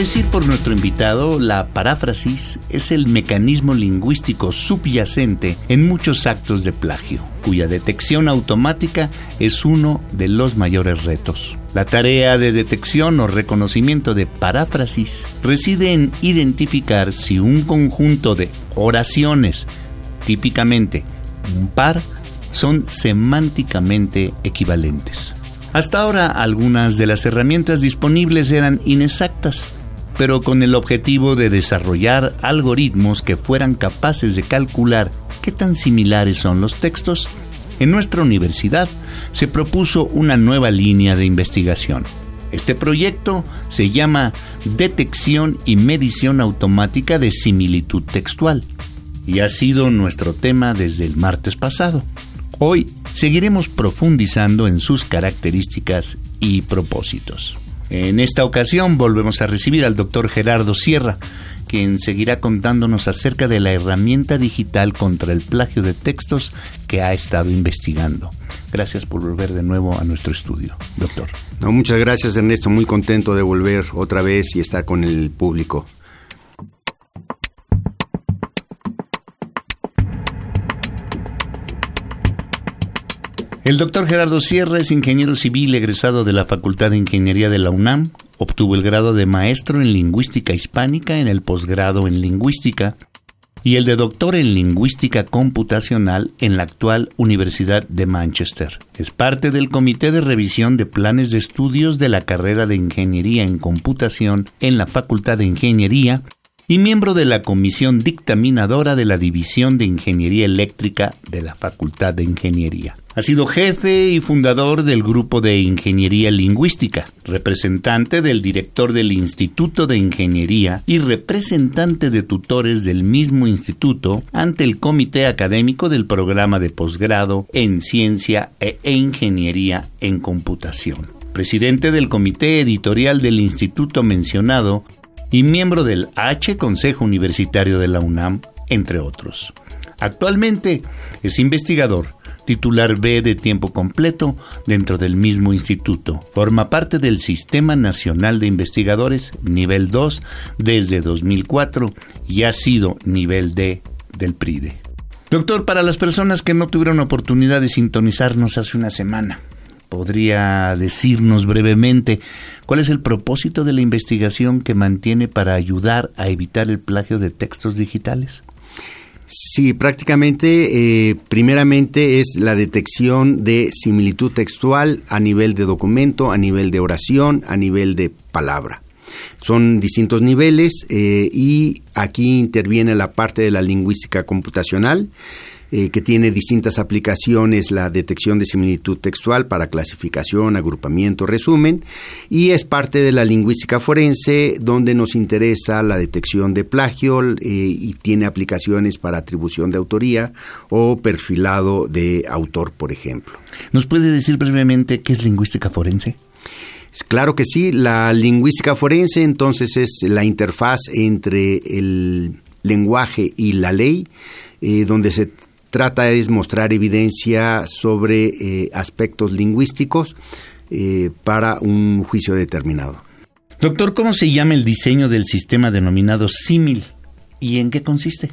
Decir por nuestro invitado, la paráfrasis es el mecanismo lingüístico subyacente en muchos actos de plagio, cuya detección automática es uno de los mayores retos. La tarea de detección o reconocimiento de paráfrasis reside en identificar si un conjunto de oraciones, típicamente un par, son semánticamente equivalentes. Hasta ahora algunas de las herramientas disponibles eran inexactas, pero con el objetivo de desarrollar algoritmos que fueran capaces de calcular qué tan similares son los textos, en nuestra universidad se propuso una nueva línea de investigación. Este proyecto se llama Detección y Medición Automática de Similitud Textual y ha sido nuestro tema desde el martes pasado. Hoy seguiremos profundizando en sus características y propósitos. En esta ocasión volvemos a recibir al doctor Gerardo Sierra, quien seguirá contándonos acerca de la herramienta digital contra el plagio de textos que ha estado investigando. Gracias por volver de nuevo a nuestro estudio, doctor. Muchas gracias Ernesto, muy contento de volver otra vez y estar con el público. El doctor Gerardo Sierra es ingeniero civil egresado de la Facultad de Ingeniería de la UNAM. Obtuvo el grado de maestro en lingüística hispánica en el posgrado en lingüística y el de doctor en lingüística computacional en la actual Universidad de Manchester. Es parte del Comité de Revisión de Planes de Estudios de la carrera de Ingeniería en Computación en la Facultad de Ingeniería y miembro de la comisión dictaminadora de la División de Ingeniería Eléctrica de la Facultad de Ingeniería. Ha sido jefe y fundador del Grupo de Ingeniería Lingüística, representante del director del Instituto de Ingeniería y representante de tutores del mismo instituto ante el Comité Académico del Programa de Posgrado en Ciencia e Ingeniería en Computación. Presidente del Comité Editorial del Instituto mencionado y miembro del H Consejo Universitario de la UNAM, entre otros. Actualmente es investigador, titular B de tiempo completo dentro del mismo instituto. Forma parte del Sistema Nacional de Investigadores nivel 2 desde 2004 y ha sido nivel D del PRIDE. Doctor, para las personas que no tuvieron oportunidad de sintonizarnos hace una semana, ¿podría decirnos brevemente ¿Cuál es el propósito de la investigación que mantiene para ayudar a evitar el plagio de textos digitales? Sí, prácticamente, eh, primeramente es la detección de similitud textual a nivel de documento, a nivel de oración, a nivel de palabra. Son distintos niveles eh, y aquí interviene la parte de la lingüística computacional eh, que tiene distintas aplicaciones, la detección de similitud textual para clasificación, agrupamiento, resumen, y es parte de la lingüística forense donde nos interesa la detección de plagio eh, y tiene aplicaciones para atribución de autoría o perfilado de autor, por ejemplo. ¿Nos puede decir brevemente qué es lingüística forense? Claro que sí, la lingüística forense entonces es la interfaz entre el lenguaje y la ley, eh, donde se trata de mostrar evidencia sobre eh, aspectos lingüísticos eh, para un juicio determinado. Doctor, ¿cómo se llama el diseño del sistema denominado símil y en qué consiste?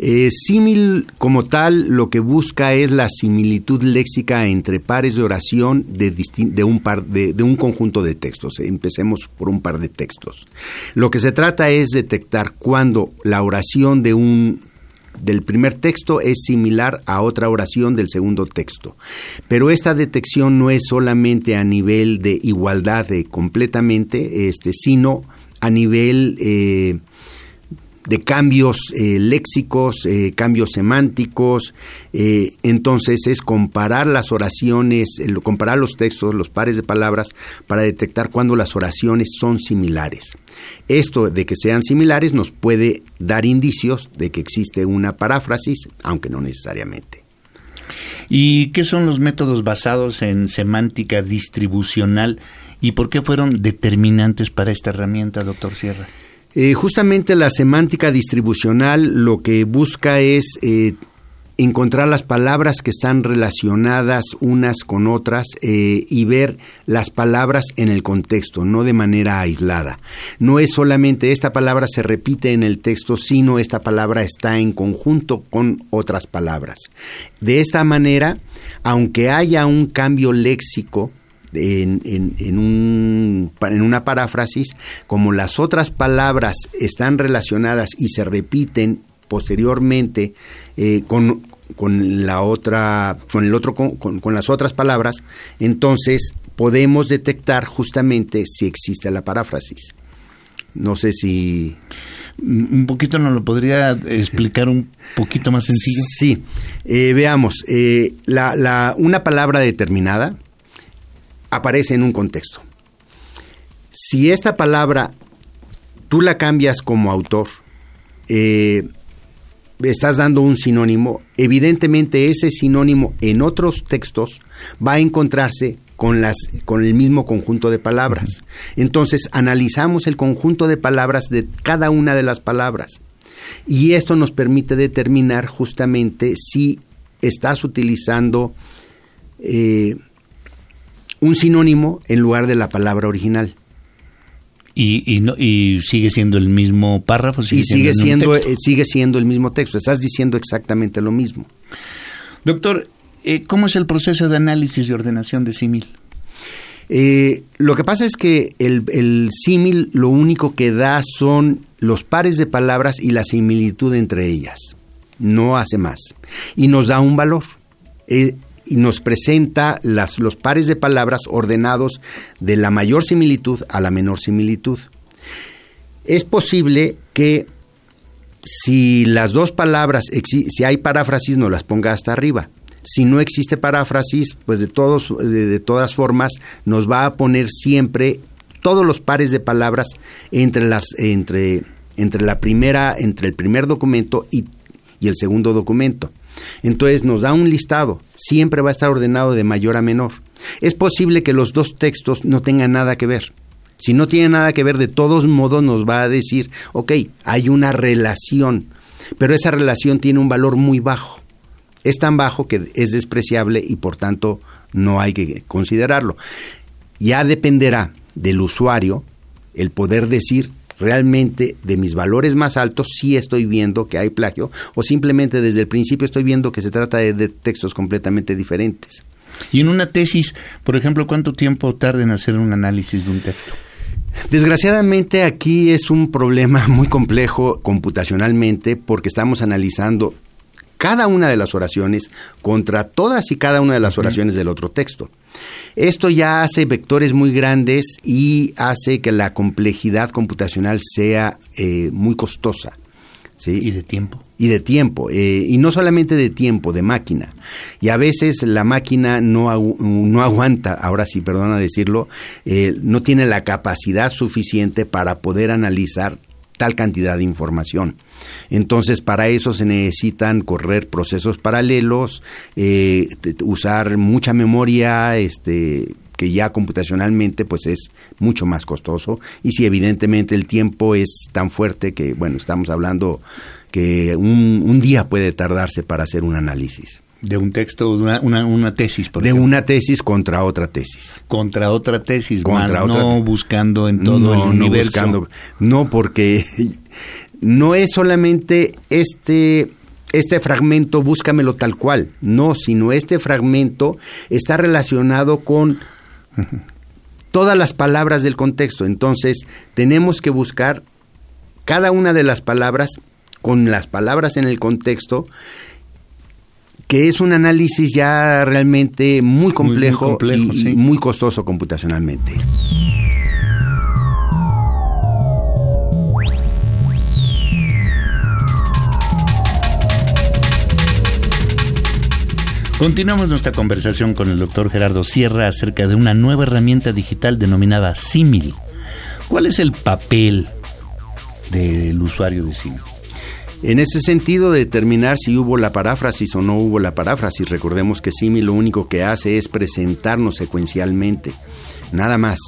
Eh, símil como tal lo que busca es la similitud léxica entre pares de oración de, de un, par de, de, un conjunto de textos. Empecemos por un par de textos. Lo que se trata es detectar cuando la oración de un del primer texto es similar a otra oración del segundo texto. Pero esta detección no es solamente a nivel de igualdad de completamente, este, sino a nivel eh, de cambios eh, léxicos, eh, cambios semánticos. Eh, entonces es comparar las oraciones, comparar los textos, los pares de palabras, para detectar cuando las oraciones son similares. Esto de que sean similares nos puede dar indicios de que existe una paráfrasis, aunque no necesariamente. ¿Y qué son los métodos basados en semántica distribucional y por qué fueron determinantes para esta herramienta, doctor Sierra? Eh, justamente la semántica distribucional lo que busca es eh, encontrar las palabras que están relacionadas unas con otras eh, y ver las palabras en el contexto, no de manera aislada. No es solamente esta palabra se repite en el texto, sino esta palabra está en conjunto con otras palabras. De esta manera, aunque haya un cambio léxico, en, en, un, en, una paráfrasis, como las otras palabras están relacionadas y se repiten posteriormente eh, con, con, la otra, con el otro, con, con, las otras palabras, entonces podemos detectar justamente si existe la paráfrasis. No sé si un poquito nos lo podría explicar un poquito más sencillo. Sí, eh, veamos, eh, la, la, una palabra determinada aparece en un contexto. Si esta palabra tú la cambias como autor, eh, estás dando un sinónimo, evidentemente ese sinónimo en otros textos va a encontrarse con, las, con el mismo conjunto de palabras. Entonces analizamos el conjunto de palabras de cada una de las palabras. Y esto nos permite determinar justamente si estás utilizando eh, un sinónimo en lugar de la palabra original. Y, y, no, y sigue siendo el mismo párrafo. y sigue siendo, eh, sigue siendo el mismo texto. Estás diciendo exactamente lo mismo. Doctor, eh, ¿cómo es el proceso de análisis y ordenación de símil? Eh, lo que pasa es que el, el símil lo único que da son los pares de palabras y la similitud entre ellas. No hace más. Y nos da un valor. Eh, y nos presenta las, los pares de palabras ordenados de la mayor similitud a la menor similitud. Es posible que si las dos palabras, si hay paráfrasis, nos las ponga hasta arriba. Si no existe paráfrasis, pues de, todos, de, todas formas nos va a poner siempre todos los pares de palabras entre las entre entre la primera entre el primer documento y, y el segundo documento. Entonces nos da un listado, siempre va a estar ordenado de mayor a menor. Es posible que los dos textos no tengan nada que ver. Si no tiene nada que ver, de todos modos nos va a decir, ok, hay una relación, pero esa relación tiene un valor muy bajo. Es tan bajo que es despreciable y por tanto no hay que considerarlo. Ya dependerá del usuario el poder decir realmente de mis valores más altos sí estoy viendo que hay plagio o simplemente desde el principio estoy viendo que se trata de, textos completamente diferentes. Y en una tesis, por ejemplo, ¿cuánto tiempo tarda en hacer un análisis de un texto? Desgraciadamente aquí es un problema muy complejo computacionalmente porque estamos analizando cada una de las oraciones contra todas y cada una de las oraciones del otro texto. Esto ya hace vectores muy grandes y hace que la complejidad computacional sea eh, muy costosa. ¿sí? Y de tiempo. Y de tiempo, eh, y no solamente de tiempo, de máquina. Y a veces la máquina no, no aguanta, ahora sí, perdona decirlo, eh, no tiene la capacidad suficiente para poder analizar tal cantidad de información. Entonces, para eso se necesitan correr procesos paralelos, eh, usar mucha memoria, este que ya computacionalmente pues es mucho más costoso y si evidentemente el tiempo es tan fuerte que bueno estamos hablando que un, día puede tardarse para hacer un análisis de un texto, una, una, tesis, por De una tesis contra otra tesis. Contra otra tesis, contra otra no buscando en todo el universo. No, buscando, no, porque no es solamente este este fragmento búscamelo tal cual, no, sino este fragmento está relacionado con todas las palabras del contexto. Entonces, tenemos que buscar cada una de las palabras con las palabras en el contexto, que es un análisis ya realmente muy complejo, y, muy costoso computacionalmente. Continuamos nuestra conversación con el doctor Gerardo Sierra acerca de una nueva herramienta digital denominada Simil. ¿Cuál es el papel del usuario de Simil? En ese sentido, determinar si hubo la paráfrasis o no hubo la paráfrasis. Recordemos que Simil lo único que hace es presentarnos secuencialmente, nada más.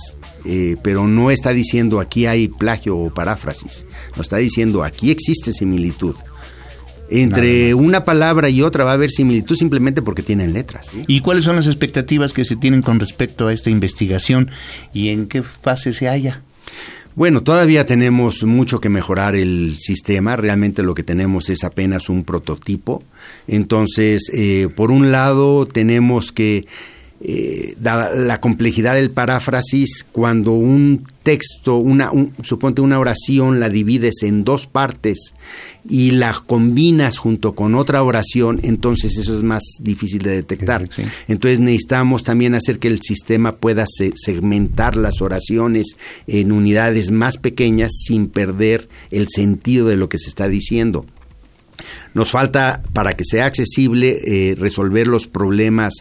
Eh, pero no está diciendo aquí hay plagio o paráfrasis. No está diciendo aquí existe similitud. Entre una palabra y otra va a haber similitud simplemente porque tienen letras. ¿Y cuáles son las expectativas que se tienen con respecto a esta investigación y en qué fase se halla? Bueno, todavía tenemos mucho que mejorar el sistema. Realmente lo que tenemos es apenas un prototipo. Entonces, eh, por un lado, tenemos que eh, dada la complejidad del paráfrasis, cuando un texto, una, suponte una oración, la divides en dos partes y la combinas junto con otra oración, entonces eso es más difícil de detectar. Entonces necesitamos también hacer que el sistema pueda segmentar las oraciones en unidades más pequeñas sin perder el sentido de lo que se está diciendo. Nos falta, para que sea accesible, eh, resolver los problemas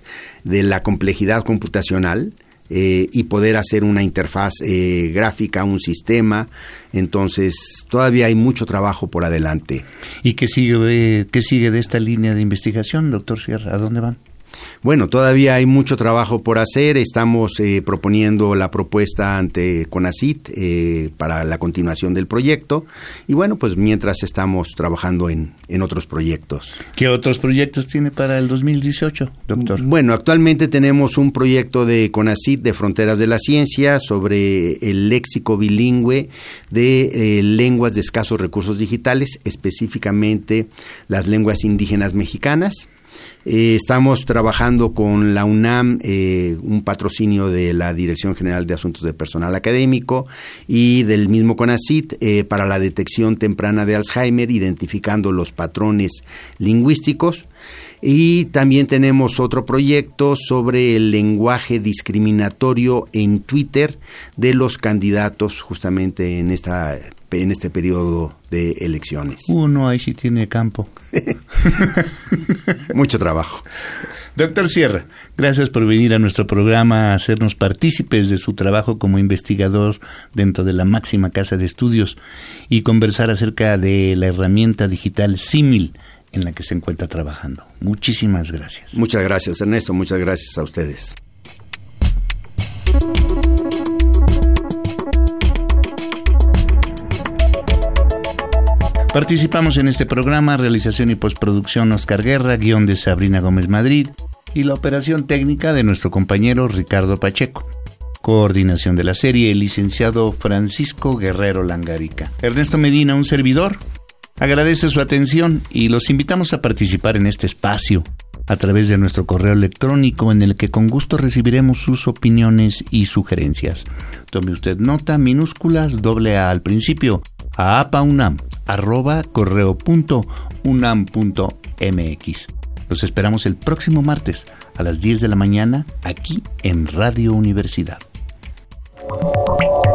de la complejidad computacional, eh, y poder hacer una interfaz eh, gráfica, un sistema. Entonces, todavía hay mucho trabajo por adelante. ¿Y qué sigue, qué sigue de esta línea de investigación, doctor Sierra? ¿A dónde van? Bueno, todavía hay mucho trabajo por hacer. Estamos eh, proponiendo la propuesta ante CONACIT eh, para la continuación del proyecto. Y bueno, pues mientras estamos trabajando en, en otros proyectos. ¿Qué otros proyectos tiene para el 2018, doctor? Bueno, actualmente tenemos un proyecto de CONACIT de Fronteras de la Ciencia sobre el léxico bilingüe de eh, lenguas de escasos recursos digitales, específicamente las lenguas indígenas mexicanas. Eh, estamos trabajando con la UNAM, eh, un patrocinio de la Dirección General de Asuntos de Personal Académico y del mismo CONACIT eh, para la detección temprana de Alzheimer, identificando los patrones lingüísticos. Y también tenemos otro proyecto sobre el lenguaje discriminatorio en Twitter de los candidatos justamente en esta en este periodo de elecciones. Uno ahí sí tiene campo. Mucho trabajo. Doctor Sierra, gracias por venir a nuestro programa a hacernos partícipes de su trabajo como investigador dentro de la máxima casa de estudios y conversar acerca de la herramienta digital Simil en la que se encuentra trabajando. Muchísimas gracias. Muchas gracias, Ernesto. Muchas gracias a ustedes. Participamos en este programa, realización y postproducción Oscar Guerra, guion de Sabrina Gómez Madrid y la operación técnica de nuestro compañero Ricardo Pacheco. Coordinación de la serie, el licenciado Francisco Guerrero Langarica. Ernesto Medina, un servidor, agradece su atención y los invitamos a participar en este espacio a través de nuestro correo electrónico en el que con gusto recibiremos sus opiniones y sugerencias. Tome usted nota minúsculas doble A al principio a apaunam arroba correo punto mx. Los esperamos el próximo martes a las 10 de la mañana aquí en Radio Universidad.